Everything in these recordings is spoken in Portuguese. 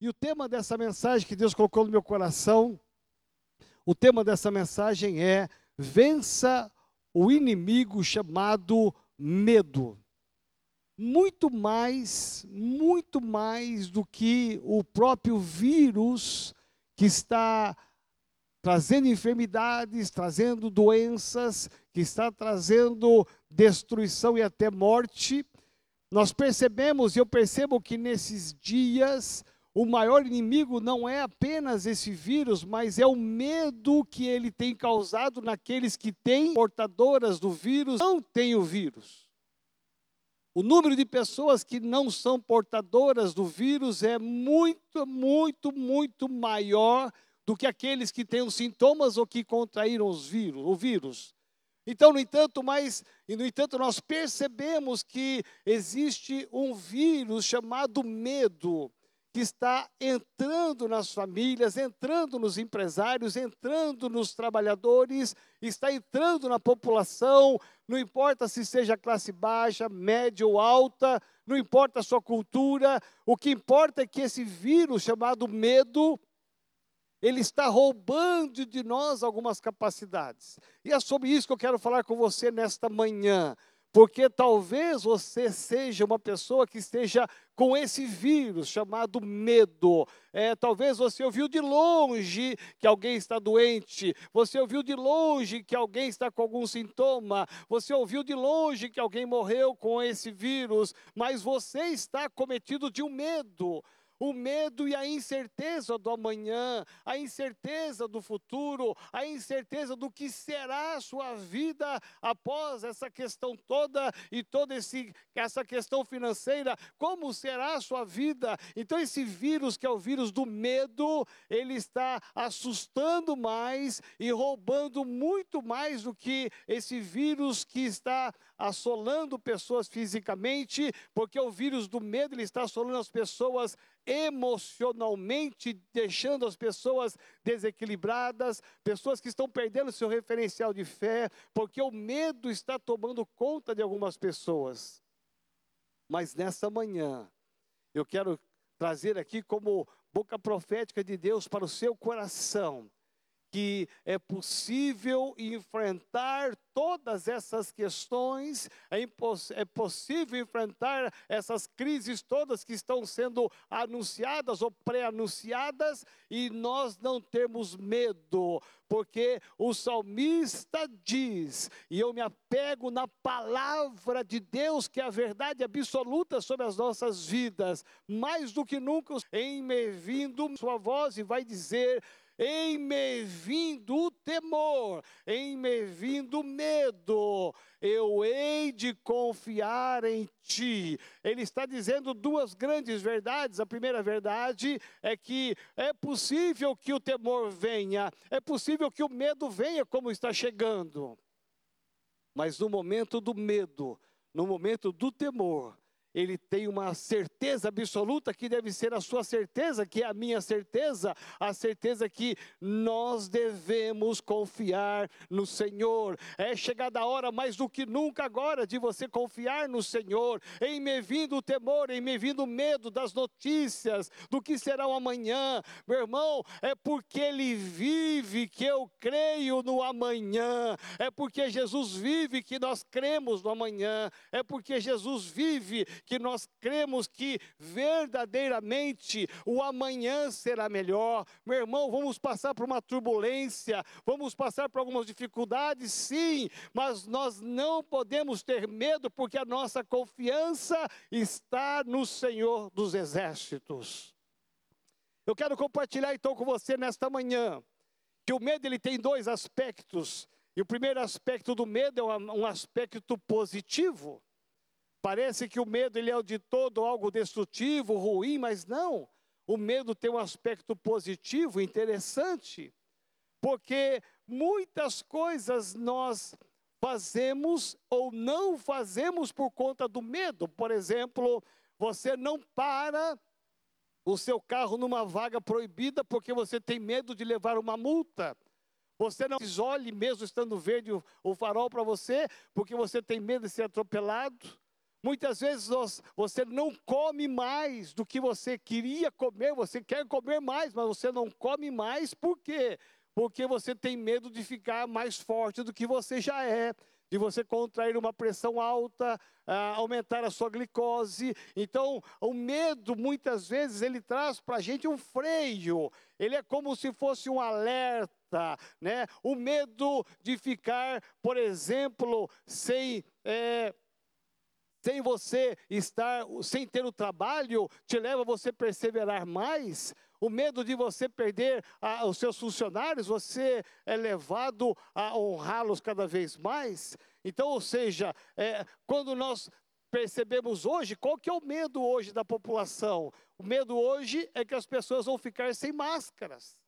E o tema dessa mensagem que Deus colocou no meu coração, o tema dessa mensagem é: vença o inimigo chamado medo. Muito mais, muito mais do que o próprio vírus que está trazendo enfermidades, trazendo doenças, que está trazendo destruição e até morte. Nós percebemos, eu percebo que nesses dias, o maior inimigo não é apenas esse vírus, mas é o medo que ele tem causado naqueles que têm portadoras do vírus, não têm o vírus. O número de pessoas que não são portadoras do vírus é muito, muito, muito maior do que aqueles que têm os sintomas ou que contraíram os vírus, o vírus. Então, no entanto, mas, no entanto, nós percebemos que existe um vírus chamado medo que está entrando nas famílias, entrando nos empresários, entrando nos trabalhadores, está entrando na população, não importa se seja classe baixa, média ou alta, não importa a sua cultura, o que importa é que esse vírus chamado medo, ele está roubando de nós algumas capacidades. E é sobre isso que eu quero falar com você nesta manhã. Porque talvez você seja uma pessoa que esteja com esse vírus chamado medo. É, talvez você ouviu de longe que alguém está doente, você ouviu de longe que alguém está com algum sintoma, você ouviu de longe que alguém morreu com esse vírus, mas você está cometido de um medo o medo e a incerteza do amanhã, a incerteza do futuro, a incerteza do que será a sua vida após essa questão toda e toda esse, essa questão financeira, como será a sua vida. Então, esse vírus, que é o vírus do medo, ele está assustando mais e roubando muito mais do que esse vírus que está assolando pessoas fisicamente, porque o vírus do medo ele está assolando as pessoas emocionalmente, deixando as pessoas desequilibradas, pessoas que estão perdendo seu referencial de fé, porque o medo está tomando conta de algumas pessoas. Mas nessa manhã, eu quero trazer aqui como boca profética de Deus para o seu coração que é possível enfrentar todas essas questões, é, é, possível enfrentar essas crises todas que estão sendo anunciadas ou pré-anunciadas e nós não temos medo, porque o salmista diz, e eu me apego na palavra de Deus, que é a verdade absoluta sobre as nossas vidas, mais do que nunca, em me vindo sua voz e vai dizer em me vindo o temor, em me vindo o medo, eu hei de confiar em ti. Ele está dizendo duas grandes verdades. A primeira verdade é que é possível que o temor venha, é possível que o medo venha como está chegando. Mas no momento do medo, no momento do temor, ele tem uma certeza absoluta que deve ser a sua certeza, que é a minha certeza, a certeza que nós devemos confiar no Senhor. É chegada a hora mais do que nunca agora de você confiar no Senhor, em me vindo o temor, em me vindo o medo das notícias, do que será o amanhã. Meu irmão, é porque ele vive que eu creio no amanhã. É porque Jesus vive que nós cremos no amanhã. É porque Jesus vive que nós cremos que verdadeiramente o amanhã será melhor. Meu irmão, vamos passar por uma turbulência, vamos passar por algumas dificuldades, sim, mas nós não podemos ter medo, porque a nossa confiança está no Senhor dos Exércitos. Eu quero compartilhar então com você nesta manhã que o medo ele tem dois aspectos. E o primeiro aspecto do medo é um aspecto positivo. Parece que o medo ele é de todo algo destrutivo, ruim, mas não. O medo tem um aspecto positivo, interessante, porque muitas coisas nós fazemos ou não fazemos por conta do medo. Por exemplo, você não para o seu carro numa vaga proibida porque você tem medo de levar uma multa. Você não isole mesmo estando verde o farol para você porque você tem medo de ser atropelado. Muitas vezes você não come mais do que você queria comer, você quer comer mais, mas você não come mais, por quê? Porque você tem medo de ficar mais forte do que você já é de você contrair uma pressão alta, uh, aumentar a sua glicose. Então, o medo, muitas vezes, ele traz para a gente um freio, ele é como se fosse um alerta, né? O medo de ficar, por exemplo, sem. É, sem você estar, sem ter o trabalho, te leva a você perseverar mais. O medo de você perder a, os seus funcionários, você é levado a honrá-los cada vez mais. Então, ou seja, é, quando nós percebemos hoje, qual que é o medo hoje da população? O medo hoje é que as pessoas vão ficar sem máscaras.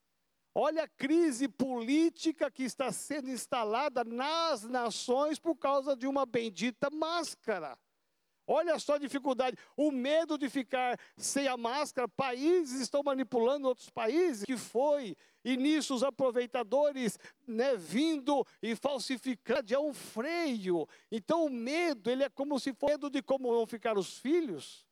Olha a crise política que está sendo instalada nas nações por causa de uma bendita máscara. Olha só a dificuldade, o medo de ficar sem a máscara. Países estão manipulando outros países, que foi, e nisso os aproveitadores né, vindo e falsificando, é um freio. Então o medo, ele é como se fosse medo de como vão ficar os filhos.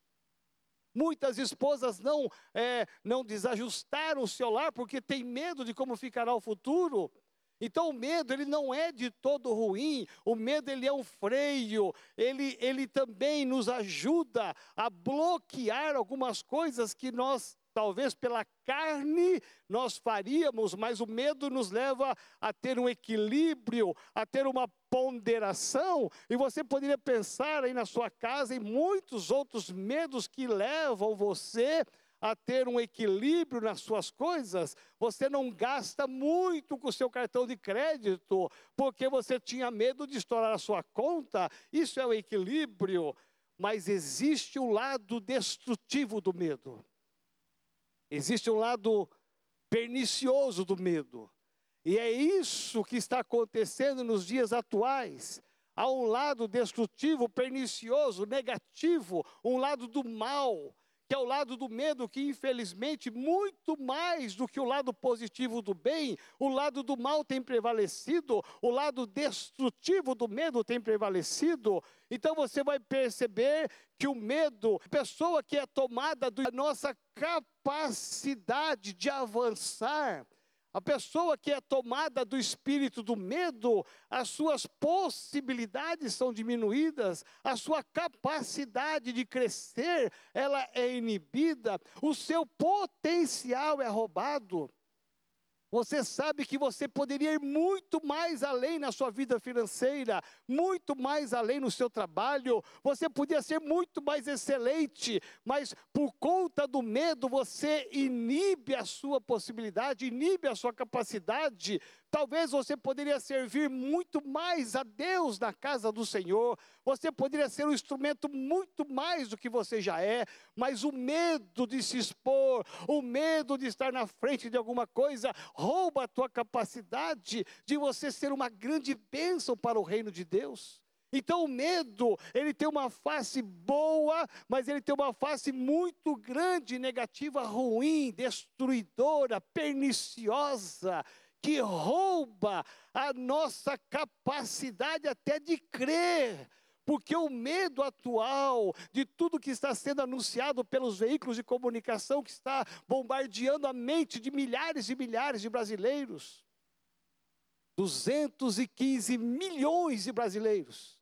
Muitas esposas não, é, não desajustaram o seu lar porque tem medo de como ficará o futuro. Então o medo ele não é de todo ruim, o medo ele é um freio, ele, ele também nos ajuda a bloquear algumas coisas que nós talvez pela carne nós faríamos, mas o medo nos leva a ter um equilíbrio, a ter uma ponderação, e você poderia pensar aí na sua casa em muitos outros medos que levam você a ter um equilíbrio nas suas coisas, você não gasta muito com o seu cartão de crédito, porque você tinha medo de estourar a sua conta. Isso é o equilíbrio. Mas existe o lado destrutivo do medo. Existe um lado pernicioso do medo. E é isso que está acontecendo nos dias atuais. Há um lado destrutivo, pernicioso, negativo, um lado do mal que é o lado do medo, que infelizmente, muito mais do que o lado positivo do bem, o lado do mal tem prevalecido, o lado destrutivo do medo tem prevalecido. Então você vai perceber que o medo, pessoa que é tomada da nossa capacidade de avançar, a pessoa que é tomada do espírito do medo, as suas possibilidades são diminuídas, a sua capacidade de crescer, ela é inibida, o seu potencial é roubado. Você sabe que você poderia ir muito mais além na sua vida financeira, muito mais além no seu trabalho, você podia ser muito mais excelente, mas por conta do medo você inibe a sua possibilidade, inibe a sua capacidade, Talvez você poderia servir muito mais a Deus na casa do Senhor. Você poderia ser um instrumento muito mais do que você já é, mas o medo de se expor, o medo de estar na frente de alguma coisa, rouba a tua capacidade de você ser uma grande bênção para o reino de Deus. Então o medo, ele tem uma face boa, mas ele tem uma face muito grande, negativa, ruim, destruidora, perniciosa que rouba a nossa capacidade até de crer. Porque o medo atual de tudo que está sendo anunciado pelos veículos de comunicação que está bombardeando a mente de milhares e milhares de brasileiros. 215 milhões de brasileiros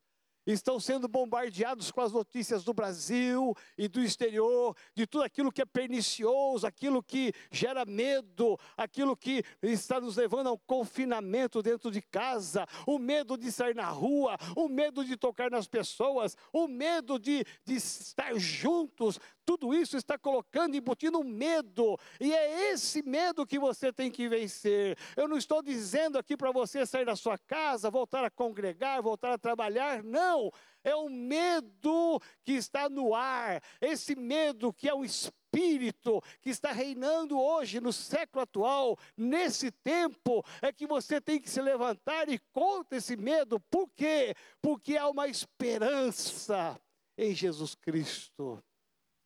estão sendo bombardeados com as notícias do Brasil e do exterior, de tudo aquilo que é pernicioso, aquilo que gera medo, aquilo que está nos levando ao confinamento dentro de casa, o medo de sair na rua, o medo de tocar nas pessoas, o medo de, de estar juntos, tudo isso está colocando, embutindo medo, e é esse medo que você tem que vencer. Eu não estou dizendo aqui para você sair da sua casa, voltar a congregar, voltar a trabalhar, não. É o medo que está no ar, esse medo que é o espírito que está reinando hoje no século atual, nesse tempo, é que você tem que se levantar e contra esse medo. Por quê? Porque há uma esperança em Jesus Cristo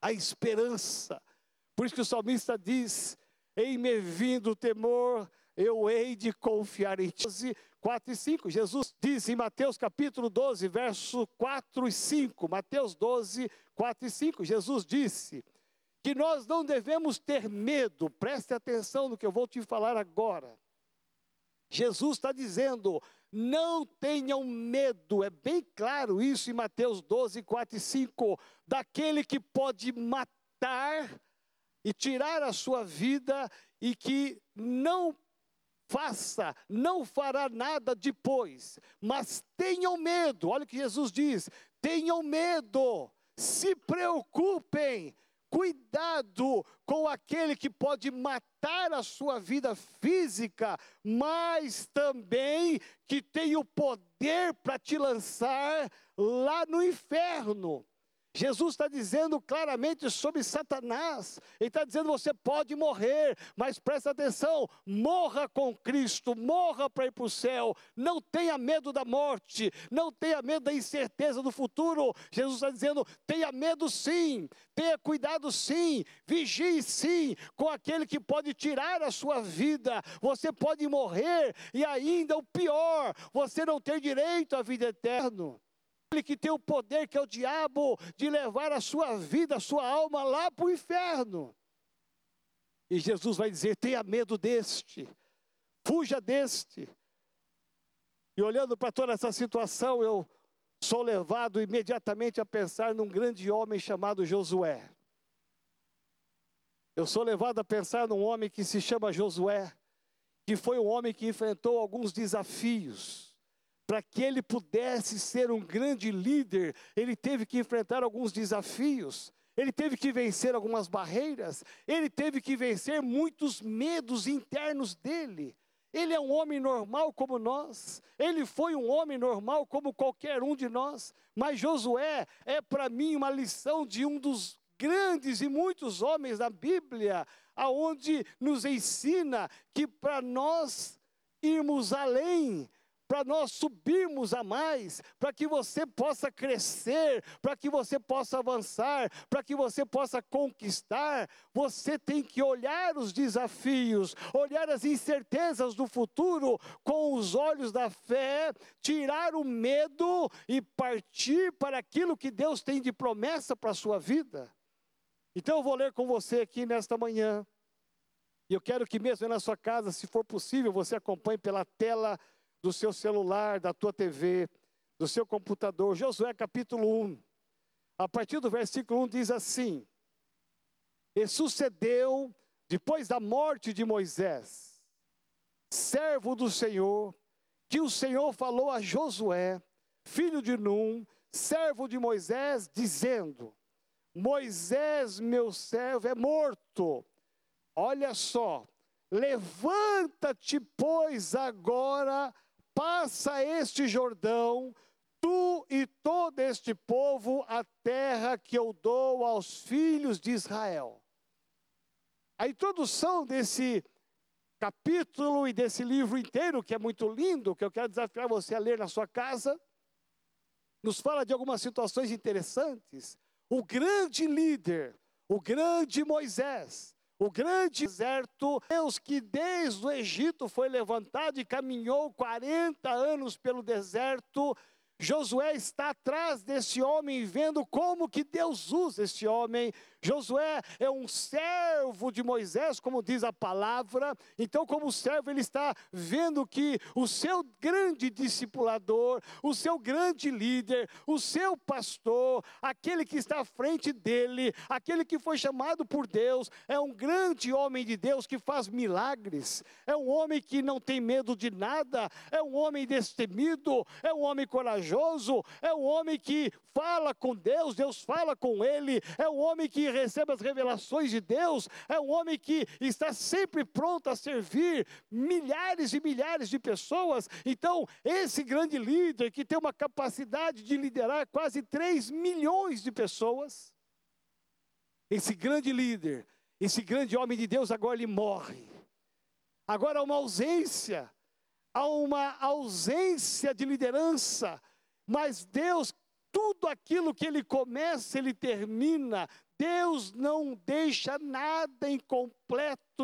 a esperança. Por isso que o salmista diz: Em me vindo o temor, eu hei de confiar em ti. 4 e 5, Jesus diz em Mateus capítulo 12, verso 4 e 5, Mateus 12, 4 e 5, Jesus disse que nós não devemos ter medo, preste atenção no que eu vou te falar agora. Jesus está dizendo, não tenham medo, é bem claro isso em Mateus 12, 4 e 5, daquele que pode matar e tirar a sua vida e que não faça, não fará nada depois, mas tenham medo, olha o que Jesus diz: tenham medo, se preocupem, cuidado com aquele que pode matar a sua vida física, mas também que tem o poder para te lançar lá no inferno. Jesus está dizendo claramente sobre Satanás. Ele está dizendo: você pode morrer, mas presta atenção: morra com Cristo, morra para ir para o céu. Não tenha medo da morte, não tenha medo da incerteza do futuro. Jesus está dizendo: tenha medo sim, tenha cuidado sim, vigie sim com aquele que pode tirar a sua vida. Você pode morrer e ainda o pior, você não ter direito à vida eterna. Ele que tem o poder, que é o diabo, de levar a sua vida, a sua alma lá para o inferno. E Jesus vai dizer: tenha medo deste, fuja deste. E olhando para toda essa situação, eu sou levado imediatamente a pensar num grande homem chamado Josué. Eu sou levado a pensar num homem que se chama Josué, que foi um homem que enfrentou alguns desafios para que ele pudesse ser um grande líder, ele teve que enfrentar alguns desafios, ele teve que vencer algumas barreiras, ele teve que vencer muitos medos internos dele. Ele é um homem normal como nós, ele foi um homem normal como qualquer um de nós, mas Josué é para mim uma lição de um dos grandes e muitos homens da Bíblia, aonde nos ensina que para nós irmos além, para nós subirmos a mais, para que você possa crescer, para que você possa avançar, para que você possa conquistar, você tem que olhar os desafios, olhar as incertezas do futuro com os olhos da fé, tirar o medo e partir para aquilo que Deus tem de promessa para a sua vida. Então eu vou ler com você aqui nesta manhã. E eu quero que mesmo na sua casa, se for possível, você acompanhe pela tela do seu celular, da tua TV, do seu computador. Josué capítulo 1. A partir do versículo 1 diz assim: E sucedeu, depois da morte de Moisés, servo do Senhor, que o Senhor falou a Josué, filho de Num, servo de Moisés, dizendo: Moisés, meu servo, é morto. Olha só, levanta-te, pois, agora passa este Jordão, tu e todo este povo, a terra que eu dou aos filhos de Israel. A introdução desse capítulo e desse livro inteiro, que é muito lindo, que eu quero desafiar você a ler na sua casa, nos fala de algumas situações interessantes. O grande líder, o grande Moisés, o grande deserto, Deus que desde o Egito foi levantado e caminhou 40 anos pelo deserto, Josué está atrás desse homem, vendo como que Deus usa esse homem. Josué é um servo de Moisés, como diz a palavra. Então, como servo, ele está vendo que o seu grande discipulador, o seu grande líder, o seu pastor, aquele que está à frente dele, aquele que foi chamado por Deus, é um grande homem de Deus que faz milagres. É um homem que não tem medo de nada, é um homem destemido, é um homem corajoso corajoso, é o homem que fala com Deus, Deus fala com ele, é o homem que recebe as revelações de Deus, é um homem que está sempre pronto a servir milhares e milhares de pessoas. Então, esse grande líder que tem uma capacidade de liderar quase 3 milhões de pessoas, esse grande líder, esse grande homem de Deus, agora ele morre. Agora há uma ausência, há uma ausência de liderança, mas Deus, tudo aquilo que Ele começa, Ele termina. Deus não deixa nada incompleto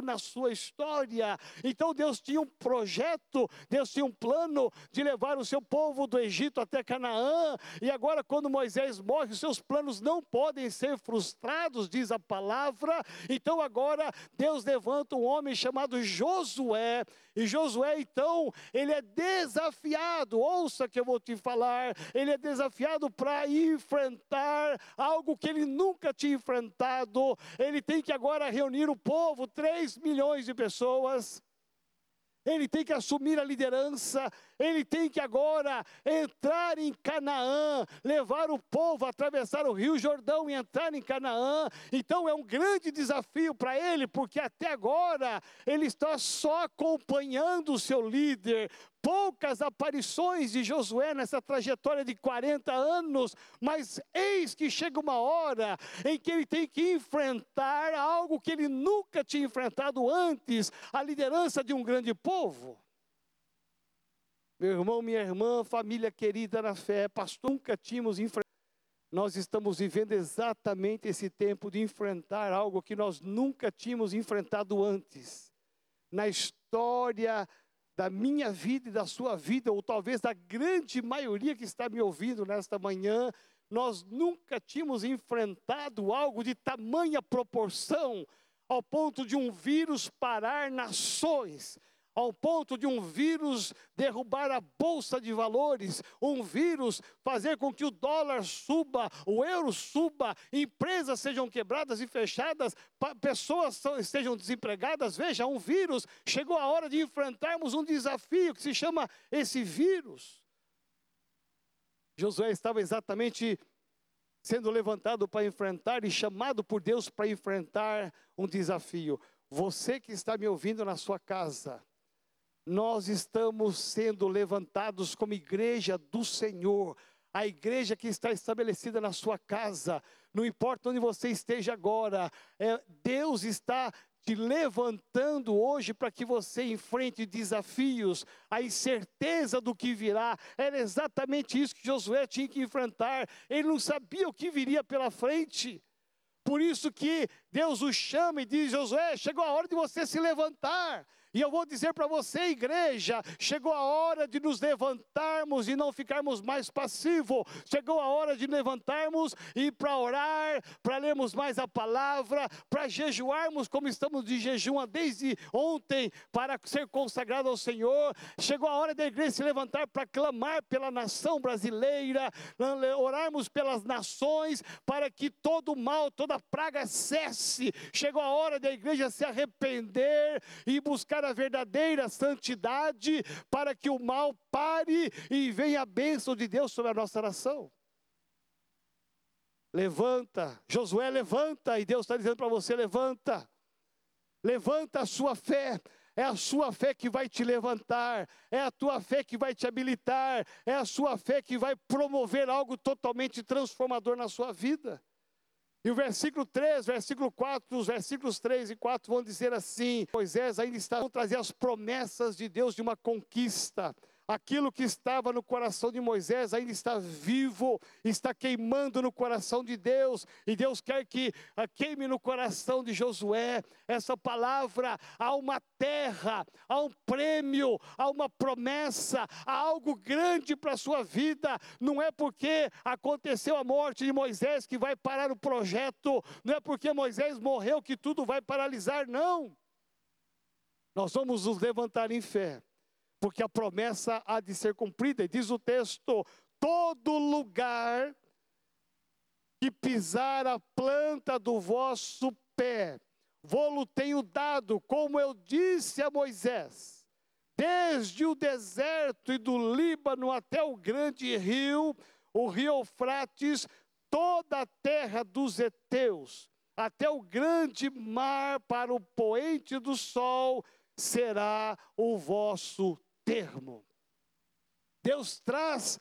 na sua história. Então Deus tinha um projeto, Deus tinha um plano de levar o seu povo do Egito até Canaã. E agora, quando Moisés morre, os seus planos não podem ser frustrados, diz a palavra. Então agora Deus levanta um homem chamado Josué. E Josué, então, ele é desafiado, ouça que eu vou te falar, ele é desafiado para enfrentar algo que ele nunca tinha enfrentado. Ele tem que agora reunir o povo, 3 milhões de pessoas ele tem que assumir a liderança, ele tem que agora entrar em Canaã, levar o povo a atravessar o Rio Jordão e entrar em Canaã. Então é um grande desafio para ele, porque até agora ele está só acompanhando o seu líder, poucas aparições de Josué nessa trajetória de 40 anos, mas eis que chega uma hora em que ele tem que enfrentar algo que ele nunca tinha enfrentado antes a liderança de um grande povo. Meu irmão, minha irmã, família querida na fé, pastor, nunca tínhamos enfrentado. Nós estamos vivendo exatamente esse tempo de enfrentar algo que nós nunca tínhamos enfrentado antes. Na história da minha vida e da sua vida, ou talvez da grande maioria que está me ouvindo nesta manhã, nós nunca tínhamos enfrentado algo de tamanha proporção, ao ponto de um vírus parar nações ao ponto de um vírus derrubar a bolsa de valores, um vírus fazer com que o dólar suba, o euro suba, empresas sejam quebradas e fechadas, pessoas estejam desempregadas. Veja, um vírus, chegou a hora de enfrentarmos um desafio que se chama esse vírus. Josué estava exatamente sendo levantado para enfrentar e chamado por Deus para enfrentar um desafio. Você que está me ouvindo na sua casa, nós estamos sendo levantados como igreja do Senhor, a igreja que está estabelecida na sua casa, não importa onde você esteja agora, é, Deus está te levantando hoje para que você enfrente desafios, a incerteza do que virá. Era exatamente isso que Josué tinha que enfrentar. Ele não sabia o que viria pela frente. Por isso que Deus o chama e diz: Josué, chegou a hora de você se levantar. E eu vou dizer para você, igreja, chegou a hora de nos levantarmos e não ficarmos mais passivos. Chegou a hora de levantarmos e para orar, para lermos mais a palavra, para jejuarmos como estamos de jejum desde ontem, para ser consagrado ao Senhor. Chegou a hora da igreja se levantar para clamar pela nação brasileira, orarmos pelas nações, para que todo mal, toda praga cesse. Chegou a hora da igreja se arrepender e buscar a verdadeira santidade, para que o mal pare e venha a bênção de Deus sobre a nossa nação. Levanta, Josué levanta, e Deus está dizendo para você: levanta, levanta a sua fé, é a sua fé que vai te levantar, é a tua fé que vai te habilitar, é a sua fé que vai promover algo totalmente transformador na sua vida. E o versículo 3, versículo 4, os versículos 3 e 4 vão dizer assim: Moisés ainda está a trazer as promessas de Deus de uma conquista aquilo que estava no coração de Moisés ainda está vivo, está queimando no coração de Deus, e Deus quer que ah, queime no coração de Josué essa palavra. Há uma terra, há um prêmio, há uma promessa, há algo grande para a sua vida. Não é porque aconteceu a morte de Moisés que vai parar o projeto, não é porque Moisés morreu que tudo vai paralisar, não. Nós vamos nos levantar em fé porque a promessa há de ser cumprida. E diz o texto: todo lugar que pisar a planta do vosso pé, vou-lo tenho dado, como eu disse a Moisés, desde o deserto e do Líbano até o grande rio, o rio Eufrates, toda a terra dos heteus, até o grande mar para o poente do sol, será o vosso termo. Deus traz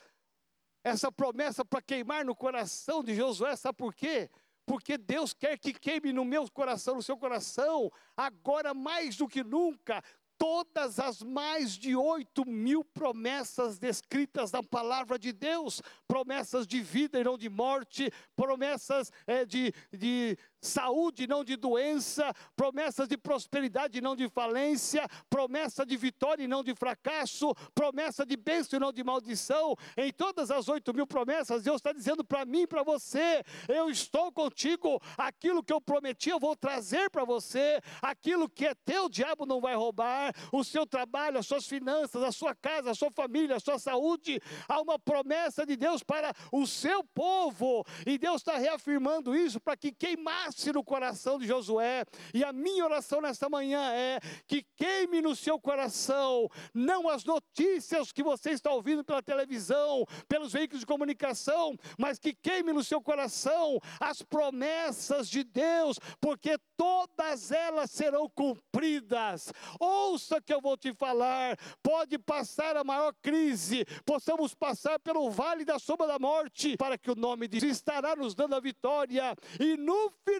essa promessa para queimar no coração de Josué, sabe por quê? Porque Deus quer que queime no meu coração, no seu coração, agora mais do que nunca, todas as mais de oito mil promessas descritas na palavra de Deus, promessas de vida e não de morte, promessas é, de, de saúde não de doença, promessas de prosperidade não de falência, promessa de vitória e não de fracasso, promessa de bênção e não de maldição. Em todas as oito mil promessas, Deus está dizendo para mim e para você: eu estou contigo, aquilo que eu prometi eu vou trazer para você, aquilo que é teu, o diabo não vai roubar, o seu trabalho, as suas finanças, a sua casa, a sua família, a sua saúde. Há uma promessa de Deus para o seu povo, e Deus está reafirmando isso para que queimasse nasce no coração de Josué. E a minha oração nesta manhã é que queime no seu coração, não as notícias que você está ouvindo pela televisão, pelos veículos de comunicação, mas que queime no seu coração as promessas de Deus, porque todas elas serão cumpridas. Ouça que eu vou te falar. Pode passar a maior crise, possamos passar pelo vale da sombra da morte, para que o nome de Jesus estará nos dando a vitória, e no final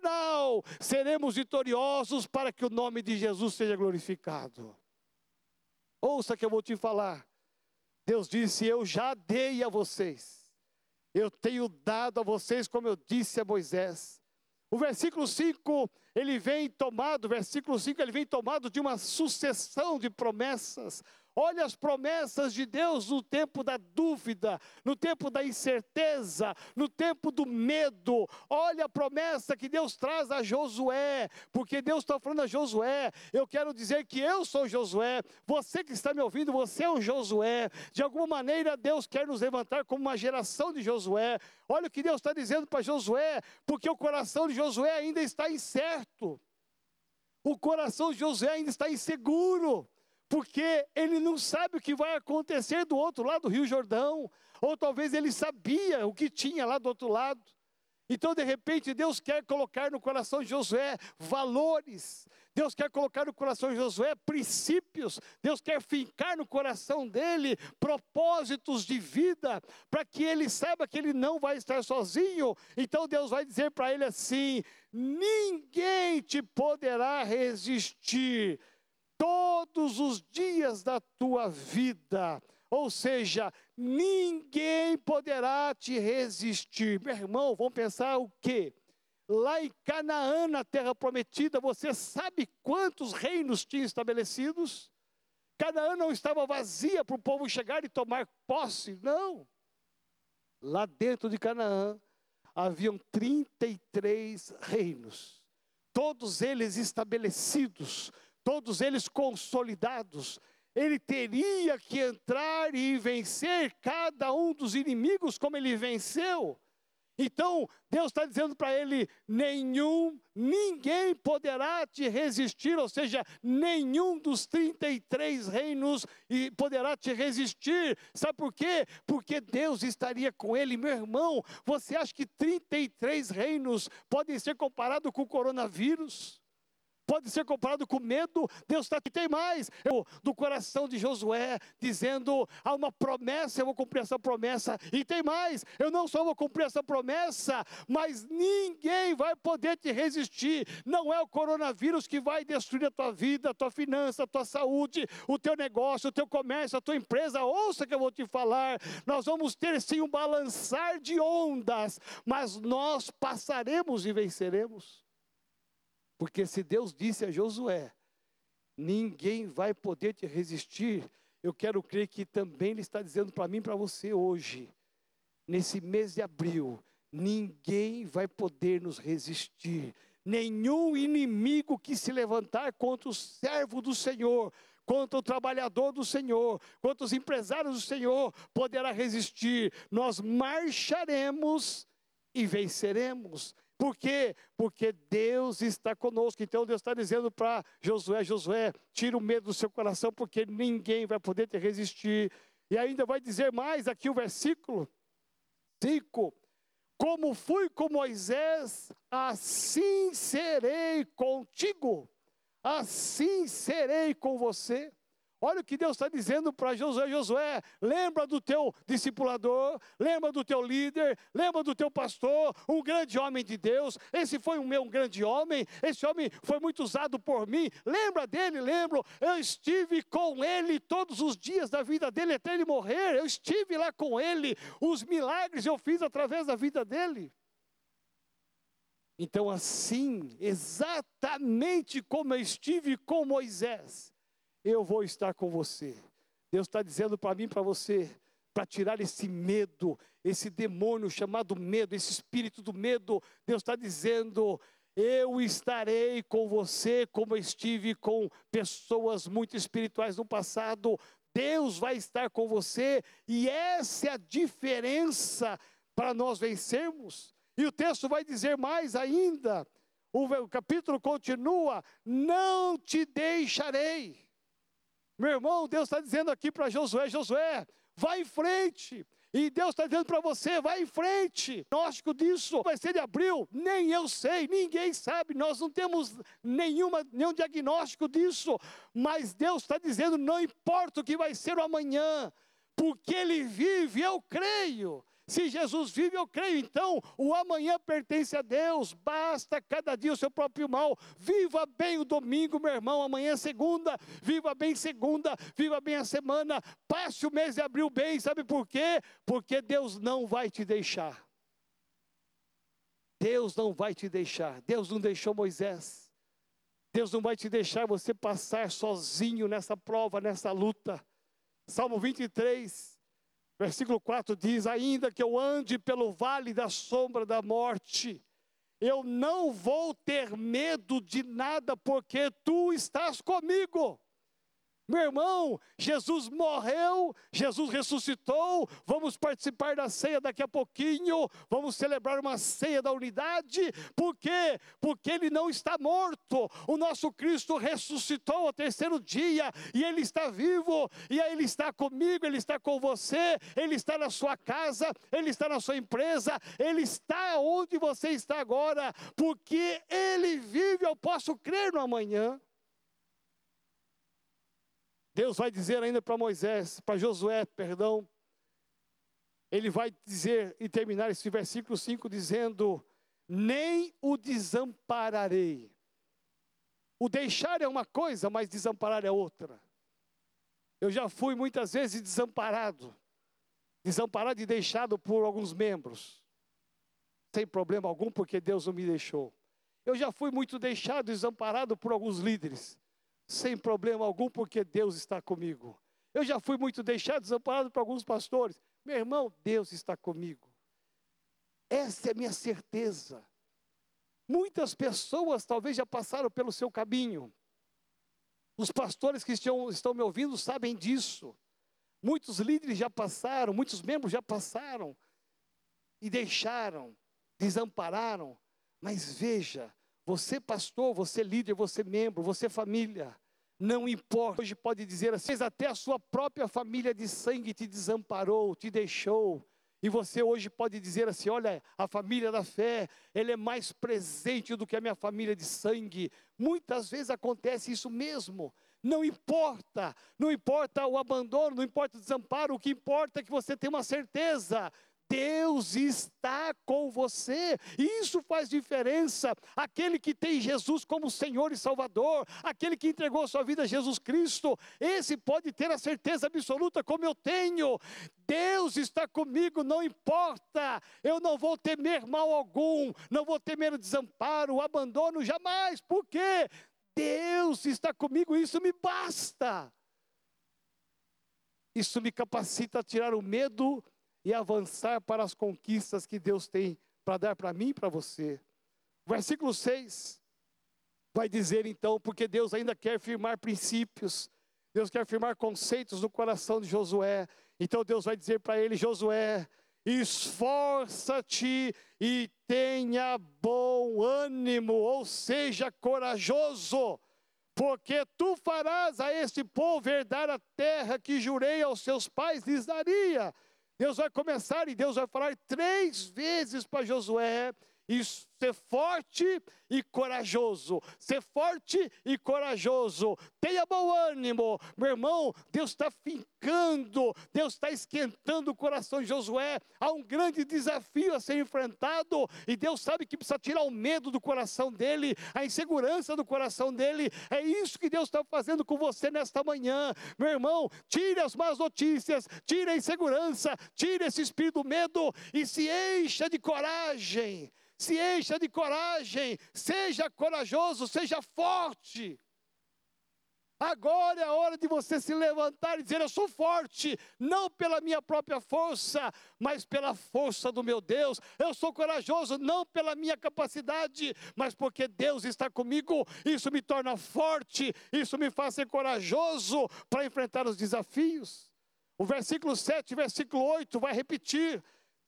seremos vitoriosos para que o nome de Jesus seja glorificado. Ouça que eu vou te falar. Deus disse: Eu já dei a vocês, eu tenho dado a vocês, como eu disse a Moisés. O versículo 5, ele vem tomado, versículo 5, ele vem tomado de uma sucessão de promessas. Olha as promessas de Deus no tempo da dúvida, no tempo da incerteza, no tempo do medo. Olha a promessa que Deus traz a Josué, porque Deus está falando a Josué. Eu quero dizer que eu sou Josué, você que está me ouvindo, você é o Josué. De alguma maneira, Deus quer nos levantar como uma geração de Josué. Olha o que Deus está dizendo para Josué, porque o coração de Josué ainda está incerto. O coração de Josué ainda está inseguro porque ele não sabe o que vai acontecer do outro lado do Rio Jordão, ou talvez ele sabia o que tinha lá do outro lado. Então, de repente, Deus quer colocar no coração de Josué valores, Deus quer colocar no coração de Josué princípios, Deus quer fincar no coração dele propósitos de vida, para que ele saiba que ele não vai estar sozinho. Então, Deus vai dizer para ele assim: ninguém te poderá resistir todos os dias da tua vida. Ou seja, ninguém poderá te resistir. Meu irmão, vamos pensar o quê? Lá em Canaã, na terra prometida, você sabe quantos reinos tinha estabelecidos? Canaã não estava vazia para o povo chegar e tomar posse, não. Lá dentro de Canaã haviam 33 reinos, todos eles estabelecidos, todos eles consolidados. Ele teria que entrar e vencer cada um dos inimigos como ele venceu. Então, Deus está dizendo para ele: nenhum, ninguém poderá te resistir, ou seja, nenhum dos 33 reinos poderá te resistir. Sabe por quê? Porque Deus estaria com ele. Meu irmão, você acha que 33 reinos podem ser comparados com o coronavírus? Pode ser comparado com medo. Deus está aqui, tem mais. Eu, do coração de Josué, dizendo: há uma promessa, eu vou cumprir essa promessa. E tem mais, eu não só vou cumprir essa promessa, mas ninguém vai poder te resistir. Não é o coronavírus que vai destruir a tua vida, a tua finança, a tua saúde, o teu negócio, o teu comércio, a tua empresa. Ouça que eu vou te falar. Nós vamos ter sim um balançar de ondas, mas nós passaremos e venceremos. Porque se Deus disse a Josué, ninguém vai poder te resistir, eu quero crer que também Ele está dizendo para mim e para você hoje, nesse mês de abril, ninguém vai poder nos resistir. Nenhum inimigo que se levantar contra o servo do Senhor, contra o trabalhador do Senhor, contra os empresários do Senhor, poderá resistir. Nós marcharemos e venceremos. Por quê? Porque Deus está conosco. Então Deus está dizendo para Josué: Josué, tira o medo do seu coração, porque ninguém vai poder te resistir. E ainda vai dizer mais aqui o versículo 5: Como fui com Moisés, assim serei contigo, assim serei com você. Olha o que Deus está dizendo para Josué: Josué, lembra do teu discipulador, lembra do teu líder, lembra do teu pastor, um grande homem de Deus. Esse foi um meu grande homem, esse homem foi muito usado por mim. Lembra dele, lembro. Eu estive com ele todos os dias da vida dele até ele morrer. Eu estive lá com ele. Os milagres eu fiz através da vida dele. Então, assim, exatamente como eu estive com Moisés, eu vou estar com você. Deus está dizendo para mim para você, para tirar esse medo, esse demônio chamado medo, esse espírito do medo. Deus está dizendo: eu estarei com você, como estive com pessoas muito espirituais no passado. Deus vai estar com você, e essa é a diferença para nós vencermos. E o texto vai dizer mais ainda. O capítulo continua: Não te deixarei. Meu irmão, Deus está dizendo aqui para Josué: Josué, vai em frente. E Deus está dizendo para você: vai em frente. Diagnóstico disso vai ser de abril? Nem eu sei, ninguém sabe. Nós não temos nenhuma, nenhum diagnóstico disso. Mas Deus está dizendo: não importa o que vai ser o amanhã, porque Ele vive, eu creio. Se Jesus vive, eu creio. Então, o amanhã pertence a Deus. Basta cada dia o seu próprio mal. Viva bem o domingo, meu irmão. Amanhã é segunda. Viva bem segunda. Viva bem a semana. Passe o mês de abril bem. Sabe por quê? Porque Deus não vai te deixar. Deus não vai te deixar. Deus não deixou Moisés. Deus não vai te deixar você passar sozinho nessa prova, nessa luta. Salmo 23. Versículo 4 diz: Ainda que eu ande pelo vale da sombra da morte, eu não vou ter medo de nada, porque tu estás comigo. Meu irmão, Jesus morreu, Jesus ressuscitou, vamos participar da ceia daqui a pouquinho, vamos celebrar uma ceia da unidade, por quê? Porque Ele não está morto, o nosso Cristo ressuscitou ao terceiro dia, e Ele está vivo, e Ele está comigo, Ele está com você, Ele está na sua casa, Ele está na sua empresa, Ele está onde você está agora, porque Ele vive, eu posso crer no amanhã. Deus vai dizer ainda para Moisés, para Josué, perdão, ele vai dizer e terminar esse versículo 5 dizendo: Nem o desampararei. O deixar é uma coisa, mas desamparar é outra. Eu já fui muitas vezes desamparado, desamparado e deixado por alguns membros, sem problema algum, porque Deus não me deixou. Eu já fui muito deixado, desamparado por alguns líderes, sem problema algum, porque Deus está comigo. Eu já fui muito deixado, desamparado por alguns pastores. Meu irmão, Deus está comigo. Essa é a minha certeza. Muitas pessoas talvez já passaram pelo seu caminho. Os pastores que estão, estão me ouvindo sabem disso. Muitos líderes já passaram, muitos membros já passaram e deixaram, desampararam. Mas veja, você, pastor, você, líder, você, membro, você, família, não importa. Hoje pode dizer assim, até a sua própria família de sangue te desamparou, te deixou. E você hoje pode dizer assim: olha, a família da fé, ela é mais presente do que a minha família de sangue. Muitas vezes acontece isso mesmo. Não importa, não importa o abandono, não importa o desamparo, o que importa é que você tem uma certeza Deus está com você, isso faz diferença. Aquele que tem Jesus como Senhor e Salvador, aquele que entregou sua vida a Jesus Cristo, esse pode ter a certeza absoluta, como eu tenho. Deus está comigo, não importa, eu não vou temer mal algum, não vou temer o desamparo, o abandono, jamais, porque Deus está comigo, isso me basta. Isso me capacita a tirar o medo e avançar para as conquistas que Deus tem para dar para mim e para você. Versículo 6 vai dizer então, porque Deus ainda quer firmar princípios, Deus quer firmar conceitos no coração de Josué. Então Deus vai dizer para ele: Josué, esforça-te e tenha bom ânimo, ou seja, corajoso, porque tu farás a este povo herdar a terra que jurei aos seus pais lhes daria. Deus vai começar e Deus vai falar três vezes para Josué, e ser forte e corajoso. Ser forte e corajoso. Tenha bom ânimo, meu irmão. Deus está fincando, Deus está esquentando o coração de Josué. Há um grande desafio a ser enfrentado e Deus sabe que precisa tirar o medo do coração dele, a insegurança do coração dele. É isso que Deus está fazendo com você nesta manhã, meu irmão. Tire as más notícias, tire a insegurança, tire esse espírito do medo e se encha de coragem se encha de coragem, seja corajoso, seja forte. Agora é a hora de você se levantar e dizer: Eu sou forte, não pela minha própria força, mas pela força do meu Deus. Eu sou corajoso, não pela minha capacidade, mas porque Deus está comigo. Isso me torna forte, isso me faz ser corajoso para enfrentar os desafios. O versículo 7, versículo 8 vai repetir: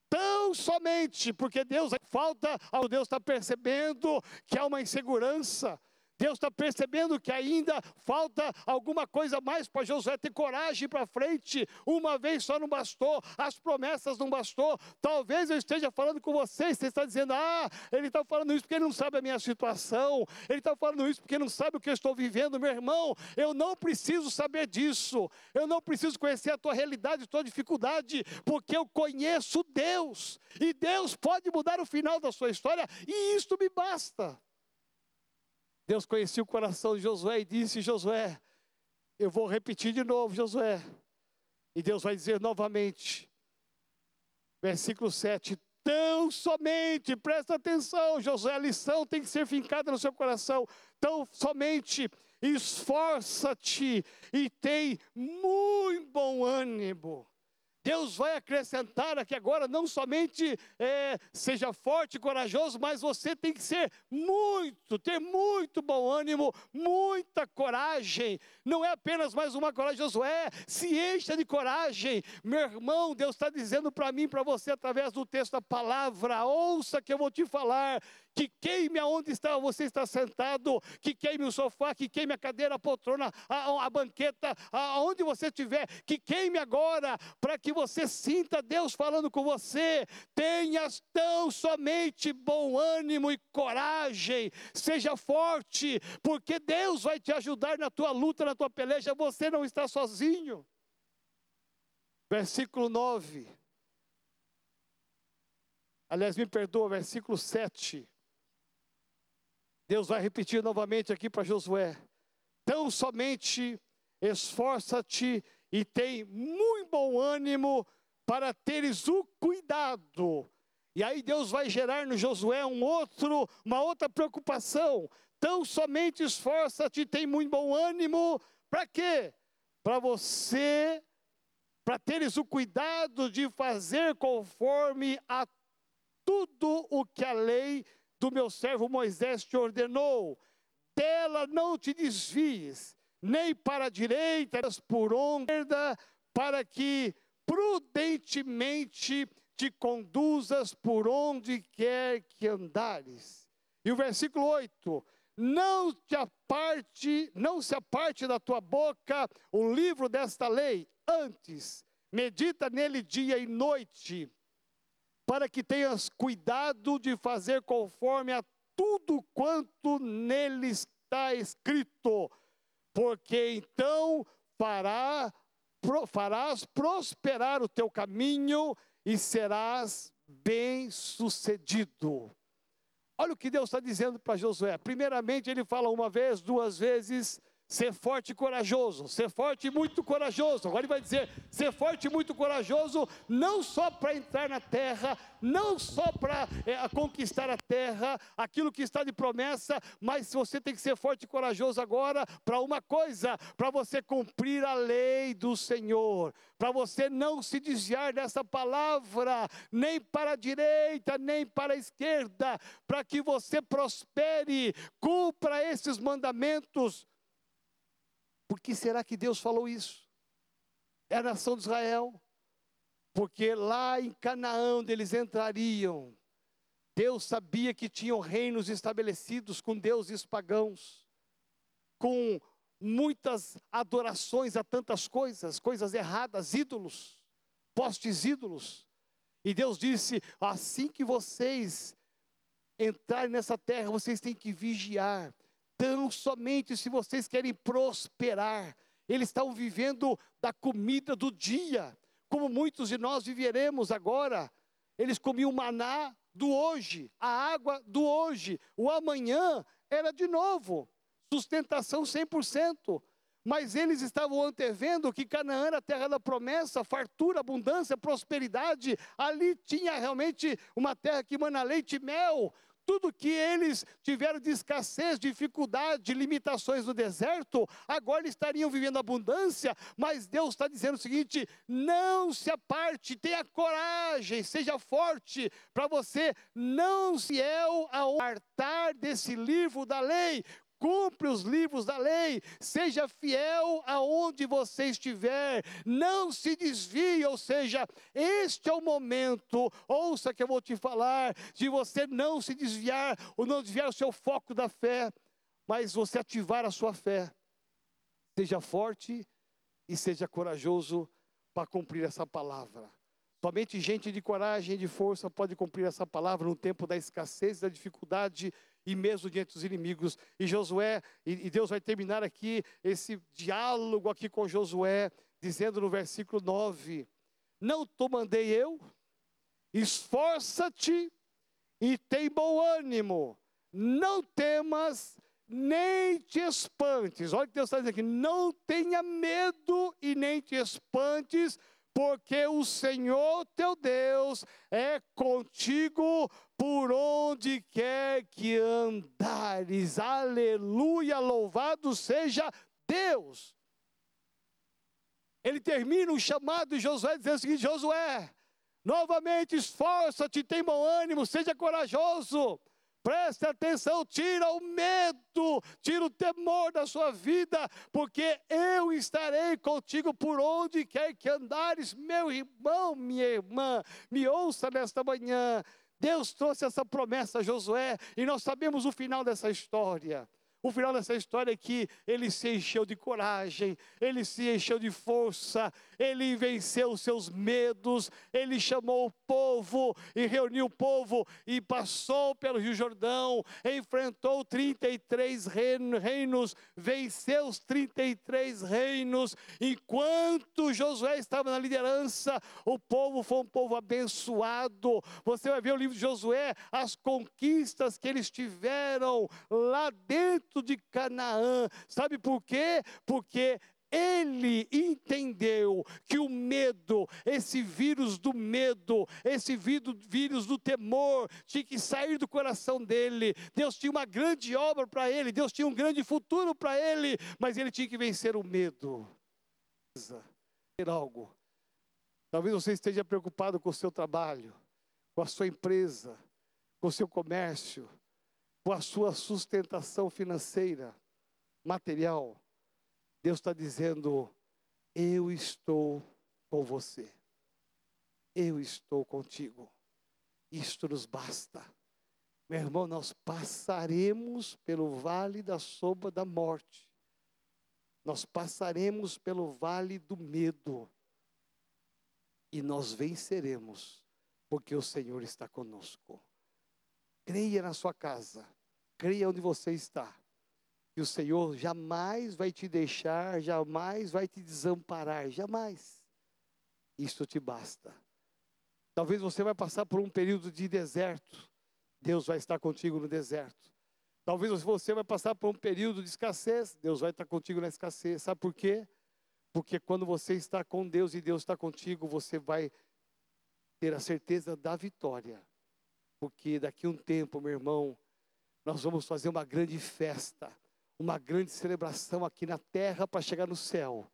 tão somente porque Deus falta, ao Deus está percebendo que há uma insegurança, Deus está percebendo que ainda falta alguma coisa mais para Josué ter coragem para frente. Uma vez só não bastou, as promessas não bastou. Talvez eu esteja falando com vocês, você está dizendo, ah, ele está falando isso porque ele não sabe a minha situação, ele está falando isso porque não sabe o que eu estou vivendo. Meu irmão, eu não preciso saber disso, eu não preciso conhecer a tua realidade, a tua dificuldade, porque eu conheço Deus, e Deus pode mudar o final da sua história, e isto me basta. Deus conhecia o coração de Josué e disse: Josué, eu vou repetir de novo, Josué. E Deus vai dizer novamente, versículo 7: Tão somente, presta atenção, Josué, a lição tem que ser fincada no seu coração. Tão somente, esforça-te e tem muito bom ânimo. Deus vai acrescentar aqui agora, não somente é, seja forte e corajoso, mas você tem que ser muito, ter muito bom ânimo, muita coragem. Não é apenas mais uma coragem, Josué, se encha de coragem. Meu irmão, Deus está dizendo para mim, para você, através do texto da palavra, ouça que eu vou te falar que queime aonde está, você está sentado, que queime o sofá, que queime a cadeira, a poltrona, a, a banqueta, aonde você estiver, que queime agora, para que você sinta Deus falando com você. Tenhas tão somente bom ânimo e coragem, seja forte, porque Deus vai te ajudar na tua luta, na tua peleja, você não está sozinho. Versículo 9. Aliás, me perdoa, versículo 7. Deus vai repetir novamente aqui para Josué: tão somente esforça-te e tem muito bom ânimo para teres o cuidado. E aí Deus vai gerar no Josué um outro, uma outra preocupação. Tão somente esforça-te, e tem muito bom ânimo, para quê? Para você, para teres o cuidado de fazer conforme a tudo o que a lei do meu servo Moisés te ordenou, dela não te desvies, nem para a direita, por onde, para que prudentemente te conduzas por onde quer que andares. E o versículo 8: não te aparte, não se aparte da tua boca o livro desta lei, antes medita nele dia e noite, para que tenhas cuidado de fazer conforme a tudo quanto nele está escrito, porque então fará, farás prosperar o teu caminho e serás bem-sucedido. Olha o que Deus está dizendo para Josué. Primeiramente, ele fala uma vez, duas vezes, Ser forte e corajoso, ser forte e muito corajoso. Agora ele vai dizer: ser forte e muito corajoso, não só para entrar na terra, não só para é, conquistar a terra, aquilo que está de promessa, mas você tem que ser forte e corajoso agora para uma coisa: para você cumprir a lei do Senhor, para você não se desviar dessa palavra, nem para a direita, nem para a esquerda, para que você prospere, cumpra esses mandamentos por que será que Deus falou isso? É a nação de Israel. Porque lá em Canaã, onde eles entrariam, Deus sabia que tinham reinos estabelecidos com deuses pagãos, com muitas adorações a tantas coisas, coisas erradas, ídolos, postes ídolos. E Deus disse: assim que vocês entrar nessa terra, vocês têm que vigiar. Tão somente se vocês querem prosperar. Eles estão vivendo da comida do dia, como muitos de nós viveremos agora. Eles comiam maná do hoje, a água do hoje, o amanhã era de novo, sustentação 100%. Mas eles estavam antevendo que Canaã era a terra da promessa, fartura, abundância, prosperidade. Ali tinha realmente uma terra que mana leite e mel. Tudo que eles tiveram de escassez, dificuldade, limitações no deserto, agora estariam vivendo abundância, mas Deus está dizendo o seguinte: não se aparte, tenha coragem, seja forte, para você não se é apartar desse livro da lei, cumpre os livros da lei, seja fiel aonde você estiver, não se desvie, ou seja, este é o momento, ouça que eu vou te falar, de você não se desviar, ou não desviar o seu foco da fé, mas você ativar a sua fé. Seja forte e seja corajoso para cumprir essa palavra. Somente gente de coragem e de força pode cumprir essa palavra no tempo da escassez, da dificuldade e mesmo diante dos inimigos. E Josué, e Deus vai terminar aqui esse diálogo aqui com Josué, dizendo no versículo 9: Não te mandei eu, esforça-te e tem bom ânimo, não temas, nem te espantes. Olha o que Deus está dizendo aqui: não tenha medo e nem te espantes, porque o Senhor teu Deus é contigo por onde quer que andares. Aleluia, louvado seja Deus. Ele termina o chamado de Josué dizendo o seguinte: Josué, novamente esforça-te, tem bom ânimo, seja corajoso. Preste atenção, tira o medo, tira o temor da sua vida, porque eu estarei contigo por onde quer que andares, meu irmão, minha irmã, me ouça nesta manhã. Deus trouxe essa promessa a Josué e nós sabemos o final dessa história. O final dessa história é que ele se encheu de coragem, ele se encheu de força, ele venceu os seus medos, ele chamou o povo e reuniu o povo e passou pelo Rio Jordão, enfrentou 33 reinos, venceu os 33 reinos. Enquanto Josué estava na liderança, o povo foi um povo abençoado. Você vai ver o livro de Josué, as conquistas que eles tiveram lá dentro de Canaã. Sabe por quê? Porque ele entendeu que o medo, esse vírus do medo, esse vírus do temor, tinha que sair do coração dele. Deus tinha uma grande obra para ele, Deus tinha um grande futuro para ele, mas ele tinha que vencer o medo. Ter algo. Talvez você esteja preocupado com o seu trabalho, com a sua empresa, com o seu comércio com a sua sustentação financeira, material, Deus está dizendo: Eu estou com você, eu estou contigo, isto nos basta. Meu irmão, nós passaremos pelo vale da sombra da morte, nós passaremos pelo vale do medo, e nós venceremos, porque o Senhor está conosco. Creia na sua casa, creia onde você está. E o Senhor jamais vai te deixar, jamais vai te desamparar, jamais. Isso te basta. Talvez você vai passar por um período de deserto. Deus vai estar contigo no deserto. Talvez você vai passar por um período de escassez. Deus vai estar contigo na escassez. Sabe por quê? Porque quando você está com Deus e Deus está contigo, você vai ter a certeza da vitória. Porque daqui a um tempo, meu irmão, nós vamos fazer uma grande festa, uma grande celebração aqui na terra para chegar no céu.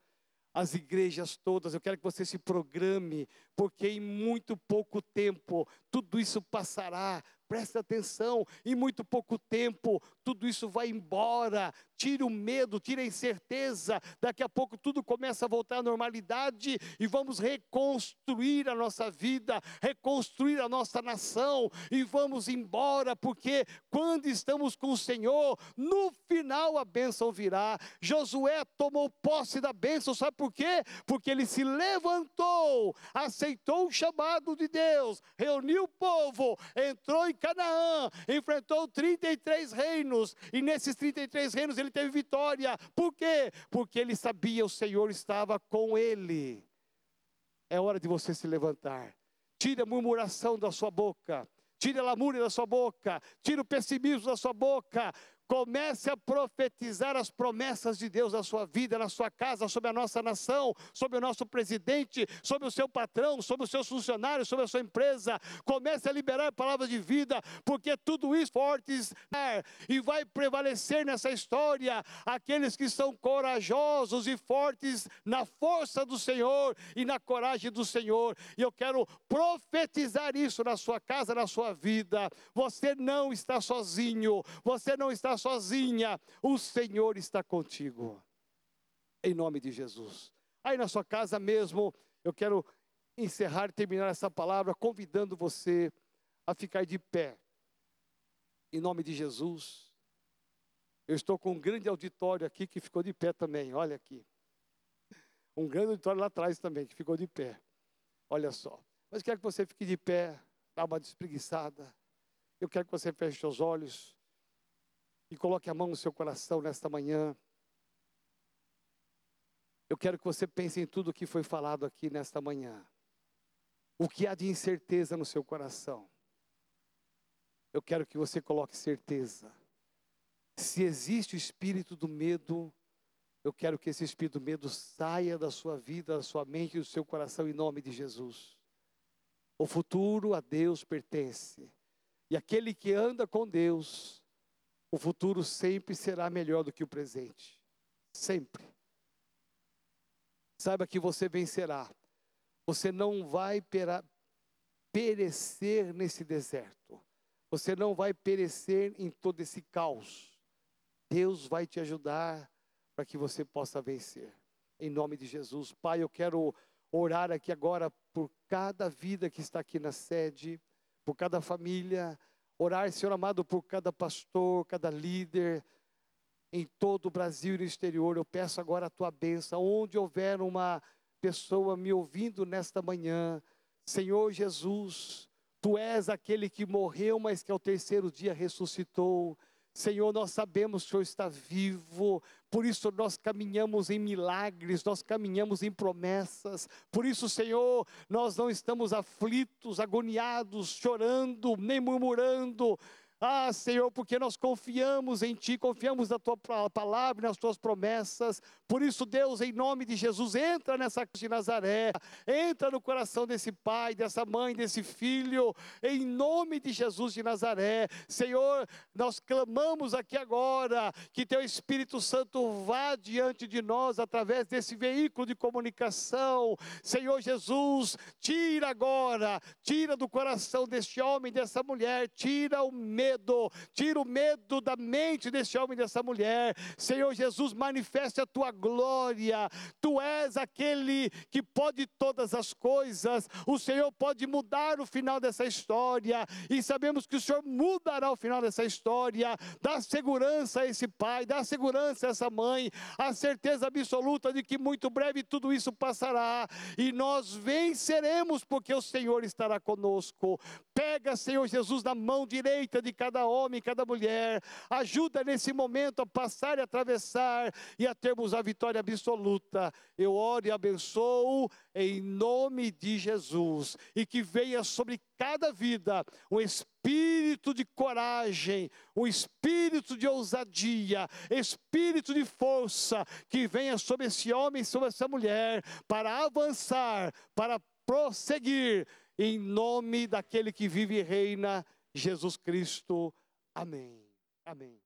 As igrejas todas, eu quero que você se programe, porque em muito pouco tempo tudo isso passará, preste atenção, em muito pouco tempo tudo isso vai embora. Tire o medo, tire a incerteza. Daqui a pouco tudo começa a voltar à normalidade e vamos reconstruir a nossa vida, reconstruir a nossa nação e vamos embora, porque quando estamos com o Senhor, no final a bênção virá. Josué tomou posse da bênção, sabe por quê? Porque ele se levantou, aceitou o chamado de Deus, reuniu o povo, entrou em Canaã, enfrentou 33 reinos, e nesses 33 reinos ele teve vitória. Por quê? Porque ele sabia o Senhor estava com ele. É hora de você se levantar. Tire a murmuração da sua boca. Tire a lamúria da sua boca, tire o pessimismo da sua boca, Comece a profetizar as promessas de Deus na sua vida, na sua casa, sobre a nossa nação, sobre o nosso presidente, sobre o seu patrão, sobre os seus funcionários, sobre a sua empresa. Comece a liberar palavras de vida, porque tudo isso fortes e vai prevalecer nessa história aqueles que são corajosos e fortes na força do Senhor e na coragem do Senhor. E eu quero profetizar isso na sua casa, na sua vida. Você não está sozinho, você não está sozinha, o Senhor está contigo. Em nome de Jesus. Aí na sua casa mesmo, eu quero encerrar e terminar essa palavra convidando você a ficar de pé. Em nome de Jesus. Eu estou com um grande auditório aqui que ficou de pé também, olha aqui. Um grande auditório lá atrás também que ficou de pé. Olha só. Mas quero que você fique de pé, dá uma despreguiçada. Eu quero que você feche seus olhos e coloque a mão no seu coração nesta manhã. Eu quero que você pense em tudo o que foi falado aqui nesta manhã. O que há de incerteza no seu coração? Eu quero que você coloque certeza. Se existe o espírito do medo, eu quero que esse espírito do medo saia da sua vida, da sua mente e do seu coração em nome de Jesus. O futuro a Deus pertence. E aquele que anda com Deus, o futuro sempre será melhor do que o presente. Sempre. Saiba que você vencerá. Você não vai perecer nesse deserto. Você não vai perecer em todo esse caos. Deus vai te ajudar para que você possa vencer. Em nome de Jesus. Pai, eu quero orar aqui agora por cada vida que está aqui na sede, por cada família Orar, Senhor amado, por cada pastor, cada líder em todo o Brasil e no exterior. Eu peço agora a tua bênção. Onde houver uma pessoa me ouvindo nesta manhã, Senhor Jesus, tu és aquele que morreu, mas que ao terceiro dia ressuscitou. Senhor, nós sabemos que o Senhor está vivo, por isso nós caminhamos em milagres, nós caminhamos em promessas, por isso, Senhor, nós não estamos aflitos, agoniados, chorando, nem murmurando, ah, Senhor, porque nós confiamos em Ti, confiamos na Tua palavra, nas Tuas promessas. Por isso, Deus, em nome de Jesus, entra nessa de Nazaré, entra no coração desse pai, dessa mãe, desse filho, em nome de Jesus de Nazaré. Senhor, nós clamamos aqui agora que Teu Espírito Santo vá diante de nós através desse veículo de comunicação. Senhor Jesus, tira agora, tira do coração deste homem, dessa mulher, tira o medo medo, tira o medo da mente desse homem e dessa mulher. Senhor Jesus, manifeste a tua glória. Tu és aquele que pode todas as coisas. O Senhor pode mudar o final dessa história. E sabemos que o Senhor mudará o final dessa história. Dá segurança a esse pai, dá segurança a essa mãe, a certeza absoluta de que muito breve tudo isso passará e nós venceremos porque o Senhor estará conosco. Pega, Senhor Jesus, na mão direita de cada homem, cada mulher. Ajuda nesse momento a passar e atravessar e a termos a vitória absoluta. Eu oro e abençoo em nome de Jesus. E que venha sobre cada vida um espírito de coragem, um espírito de ousadia, espírito de força que venha sobre esse homem, sobre essa mulher, para avançar, para prosseguir em nome daquele que vive e reina, Jesus Cristo. Amém. Amém.